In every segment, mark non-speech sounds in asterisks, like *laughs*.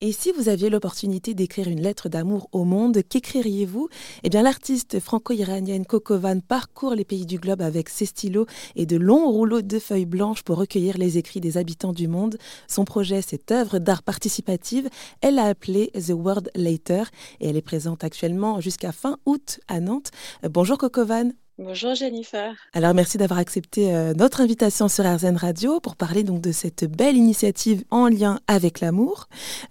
Et si vous aviez l'opportunité d'écrire une lettre d'amour au monde, qu'écririez-vous? Eh bien, l'artiste franco-iranienne Kokovan parcourt les pays du globe avec ses stylos et de longs rouleaux de feuilles blanches pour recueillir les écrits des habitants du monde. Son projet, cette œuvre d'art participative, elle l'a appelée The World Later et elle est présente actuellement jusqu'à fin août à Nantes. Bonjour Kokovan. Bonjour Jennifer. Alors merci d'avoir accepté euh, notre invitation sur RZN Radio pour parler donc de cette belle initiative en lien avec l'amour.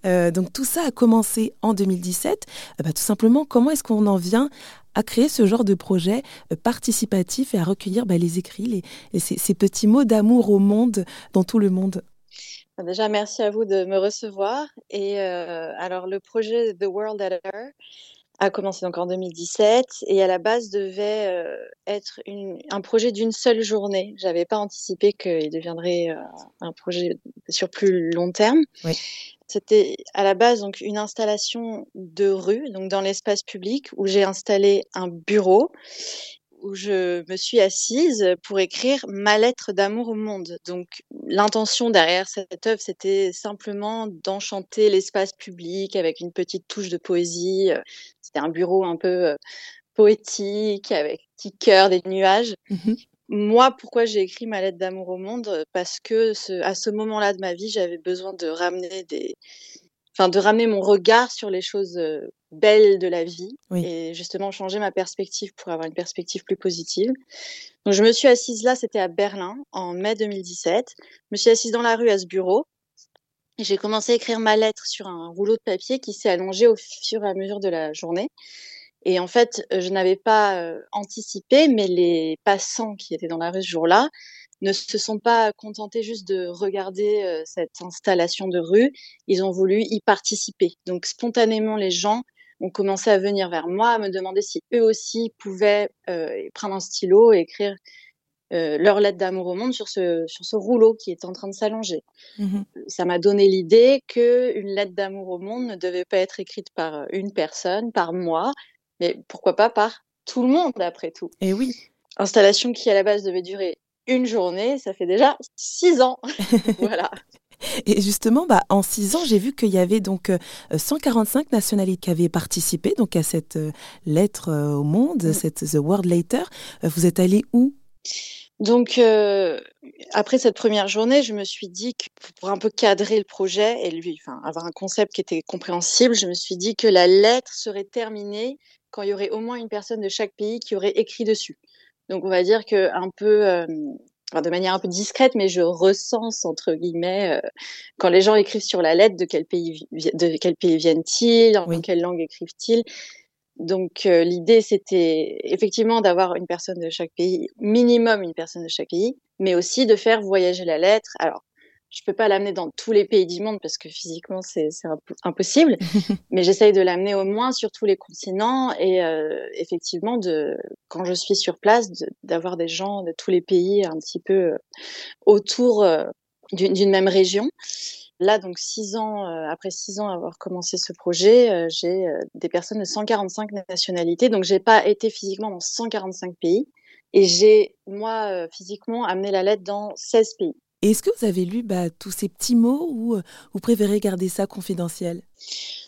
Euh, donc tout ça a commencé en 2017. Euh, bah, tout simplement, comment est-ce qu'on en vient à créer ce genre de projet participatif et à recueillir bah, les écrits, les, ces, petits mots d'amour au monde, dans tout le monde? Bah, Déjà, merci à vous de me recevoir. Et alors, le projet The World Editor, a commencé donc en 2017 et à la base devait euh, être une, un projet d'une seule journée. J'avais pas anticipé qu'il deviendrait euh, un projet sur plus long terme. Oui. C'était à la base donc une installation de rue, donc dans l'espace public où j'ai installé un bureau où je me suis assise pour écrire ma lettre d'amour au monde. Donc l'intention derrière cette œuvre, c'était simplement d'enchanter l'espace public avec une petite touche de poésie. C'était un bureau un peu euh, poétique avec petit cœur, des nuages. Mmh Moi, pourquoi j'ai écrit ma lettre d'amour au monde? Parce que ce, à ce moment-là de ma vie, j'avais besoin de ramener des, enfin de ramener mon regard sur les choses belles de la vie et justement changer ma perspective pour avoir une perspective plus positive. Donc je me suis assise là, c'était à Berlin en mai 2017. Je me suis assise dans la rue à ce bureau et j'ai commencé à écrire ma lettre sur un rouleau de papier qui s'est allongé au fur et à mesure de la journée. Et en fait, je n'avais pas anticipé, mais les passants qui étaient dans la rue ce jour-là ne se sont pas contentés juste de regarder euh, cette installation de rue, ils ont voulu y participer. Donc spontanément, les gens ont commencé à venir vers moi, à me demander si eux aussi pouvaient euh, prendre un stylo et écrire euh, leur lettre d'amour au monde sur ce, sur ce rouleau qui est en train de s'allonger. Mmh Ça m'a donné l'idée que une lettre d'amour au monde ne devait pas être écrite par une personne, par moi, mais pourquoi pas par tout le monde après tout. Et oui. Installation qui à la base devait durer une journée, ça fait déjà six ans. *laughs* voilà. Et justement, bah, en six ans, j'ai vu qu'il y avait donc 145 euh, nationalités qui avaient participé donc à cette euh, lettre euh, au monde, mm. cette The World Later. Vous êtes allé où? Donc, après cette première journée, je me suis dit que pour un peu cadrer le projet et lui, enfin, avoir un concept qui était compréhensible, je me suis dit que la lettre serait terminée quand il y aurait au moins une personne de chaque pays qui aurait écrit dessus. Donc on va dire que un peu, euh, de manière un peu discrète, mais je recense entre guillemets euh, quand les gens écrivent sur la lettre de quel pays de quel pays viennent-ils, en quelle langue écrivent-ils. Donc euh, l'idée c'était effectivement d'avoir une personne de chaque pays, minimum une personne de chaque pays, mais aussi de faire voyager la lettre. Alors je peux pas l'amener dans tous les pays du monde parce que physiquement c'est impossible, *laughs* mais j'essaye de l'amener au moins sur tous les continents et euh, effectivement de quand je suis sur place d'avoir des gens de tous les pays un petit peu euh, autour euh, d'une même région. Là, donc six ans après six ans avoir commencé ce projet, j'ai des personnes de 145 nationalités, donc j'ai pas été physiquement dans 145 pays et j'ai moi physiquement amené la lettre dans 16 pays. Est-ce que vous avez lu bah, tous ces petits mots ou euh, vous préférez garder ça confidentiel?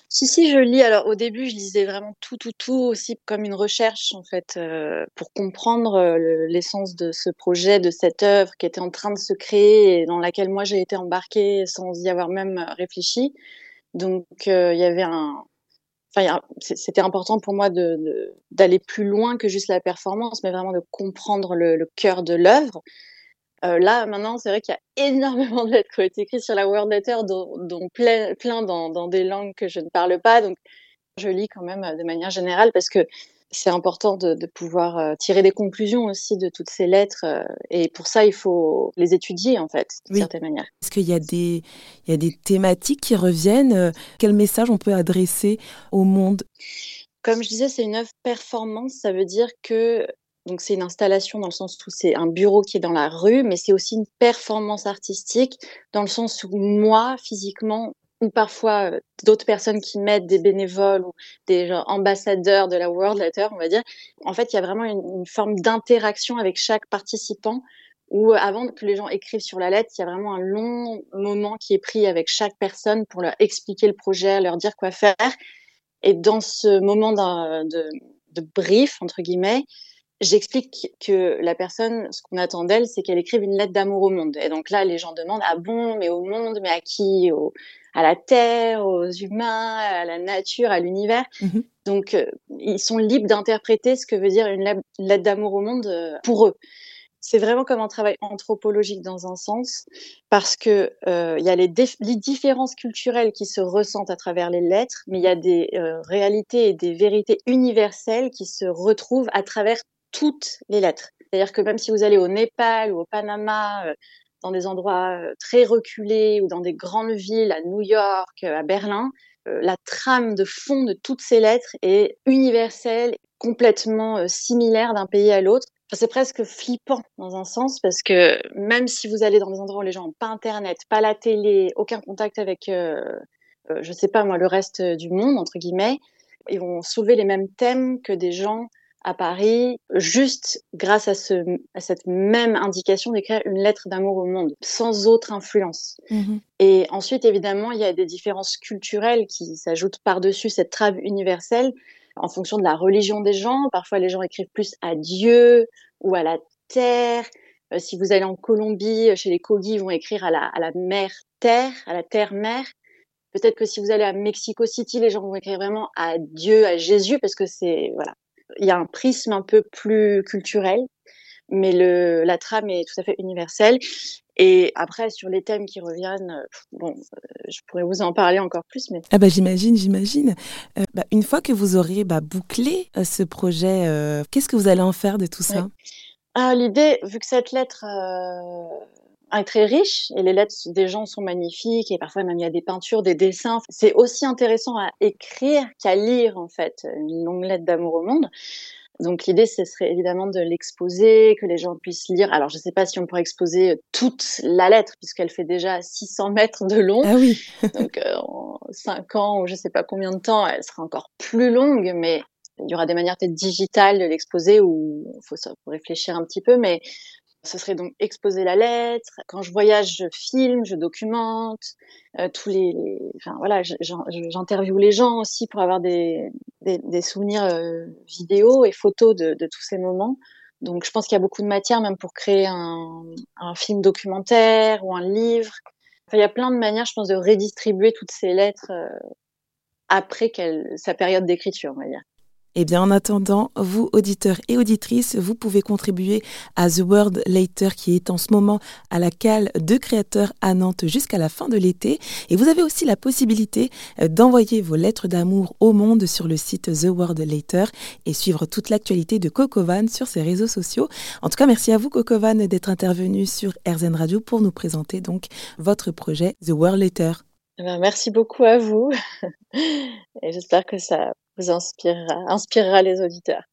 Si, si, je lis. Alors, au début, je lisais vraiment tout, tout, tout, aussi comme une recherche, en fait, euh, pour comprendre euh, l'essence de ce projet, de cette œuvre qui était en train de se créer et dans laquelle moi j'ai été embarquée sans y avoir même réfléchi. Donc, il y avait un. Enfin, c'était important pour moi d'aller plus loin que juste la performance, mais vraiment de comprendre le, le cœur de l'œuvre. Euh, là, maintenant, c'est vrai qu'il y a *laughs* énormément de lettres qui ont été écrites sur la World Letter, dont, dont plein, plein dans, dans, des langues que je ne parle pas. Donc, je lis quand même euh, de manière générale parce que c'est important de, de, pouvoir euh, tirer des conclusions aussi de toutes ces lettres. et pour ça, il faut les étudier, en fait, d'une certaine manière. Est-ce qu'il y, a des, il y a des thématiques qui reviennent Quel message on peut adresser au monde? Comme je disais, c'est une œuvre performance. Ça veut dire que donc c'est une installation dans le sens où c'est un bureau qui est dans la rue, mais c'est aussi une performance artistique dans le sens où moi, physiquement, ou parfois euh, d'autres personnes qui mettent des bénévoles ou des ambassadeurs de la World Letter, on va dire. En fait, il y a vraiment une, forme d'interaction avec chaque participant où avant que les gens écrivent sur la lettre, il y a vraiment un long moment qui est pris avec chaque personne pour leur expliquer le projet, leur dire quoi faire. Et dans ce moment de, de brief, entre guillemets, j'explique que la personne, ce qu'on attend d'elle, c'est qu'elle écrive une lettre d'amour au monde. Et donc là, les gens demandent, ah bon, mais au monde, mais à qui? Au, À la Terre, aux humains, à la nature, à l'univers. Mmh donc, euh, ils sont libres d'interpréter ce que veut dire une lettre d'amour au monde euh, pour eux. C'est vraiment comme un travail anthropologique dans un sens, parce que euh, il y a les, les, différences culturelles qui se ressentent à travers les lettres, mais il y a des réalités et des vérités universelles qui se retrouvent à travers toutes les lettres. C'est-à-dire que même si vous allez au Népal ou au Panama, euh, dans des endroits euh, très reculés ou dans des grandes villes, à New York, euh, à Berlin, la trame de fond de toutes ces lettres est universelle, complètement similaire d'un pays à l'autre. c'est presque flippant dans un sens parce que même si vous allez dans des endroits où les gens n'ont pas Internet, pas la télé, aucun contact avec, je sais pas moi, le reste du monde entre guillemets, ils vont soulever les mêmes thèmes que des gens à Paris, juste grâce à, ce, à cette même indication d'écrire une lettre d'amour au monde, sans autre influence. Mm-hmm. Et ensuite, évidemment, il y a des différences culturelles qui s'ajoutent par-dessus cette trave universelle en fonction de la religion des gens. Parfois, les gens écrivent plus à Dieu ou à la terre. Euh, si vous allez en Colombie, chez les Kogi, ils vont écrire à la, à la mère terre, à la terre-mère. Peut-être que si vous allez à Mexico City, les gens vont écrire vraiment à Dieu, à Jésus, parce que c'est voilà, il y a un prisme un peu plus culturel, mais le, la trame est tout à fait universelle. Et après, sur les thèmes qui reviennent, euh, bon, euh, je pourrais vous en parler encore plus. Mais... Ah bah j'imagine, j'imagine. Euh, bah, une fois que vous aurez bah, bouclé ce projet, qu'est-ce que vous allez en faire de tout ça? Ah, L'idée, vu que cette lettre est très riche et les lettres des gens sont magnifiques et parfois même il y a des peintures, des dessins. C'est aussi intéressant à écrire qu'à lire en fait une longue lettre d'amour au monde. Donc l'idée, ce serait évidemment de l'exposer, que les gens puissent lire. Alors je ne sais pas si on pourrait exposer toute la lettre puisqu'elle fait déjà 600 mètres de long. Ah oui. *laughs* Donc euh, en 5 ans ou je ne sais pas combien de temps, elle sera encore plus longue, mais il y aura des manières peut-être digitales de l'exposer où il faut, faut réfléchir un petit peu, mais ce serait donc exposer la lettre. Quand je voyage, je filme, je documente. Euh, tous les, enfin voilà, j'interviewe les gens aussi pour avoir des, des, des souvenirs euh, vidéo et photos de, de, tous ces moments. Donc je pense qu'il y a beaucoup de matière même pour créer un, un film documentaire ou un livre. Enfin, il y a plein de manières, je pense, de redistribuer toutes ces lettres euh, après sa période d'écriture, on va dire. Eh bien, en attendant, vous, auditeurs et auditrices, vous pouvez contribuer à The World Later qui est en ce moment à la cale de créateurs à Nantes jusqu'à la fin de l'été. Et vous avez aussi la possibilité euh, d'envoyer vos lettres d'amour au monde sur le site The World Later et suivre toute l'actualité de Cocovan sur ses réseaux sociaux. En tout cas, merci à vous, Cocovan, d'être intervenu sur RZN Radio pour nous présenter donc votre projet The World Later. Eh ben, merci beaucoup à vous *laughs* et j'espère que ça vous inspirera, inspirera les auditeurs.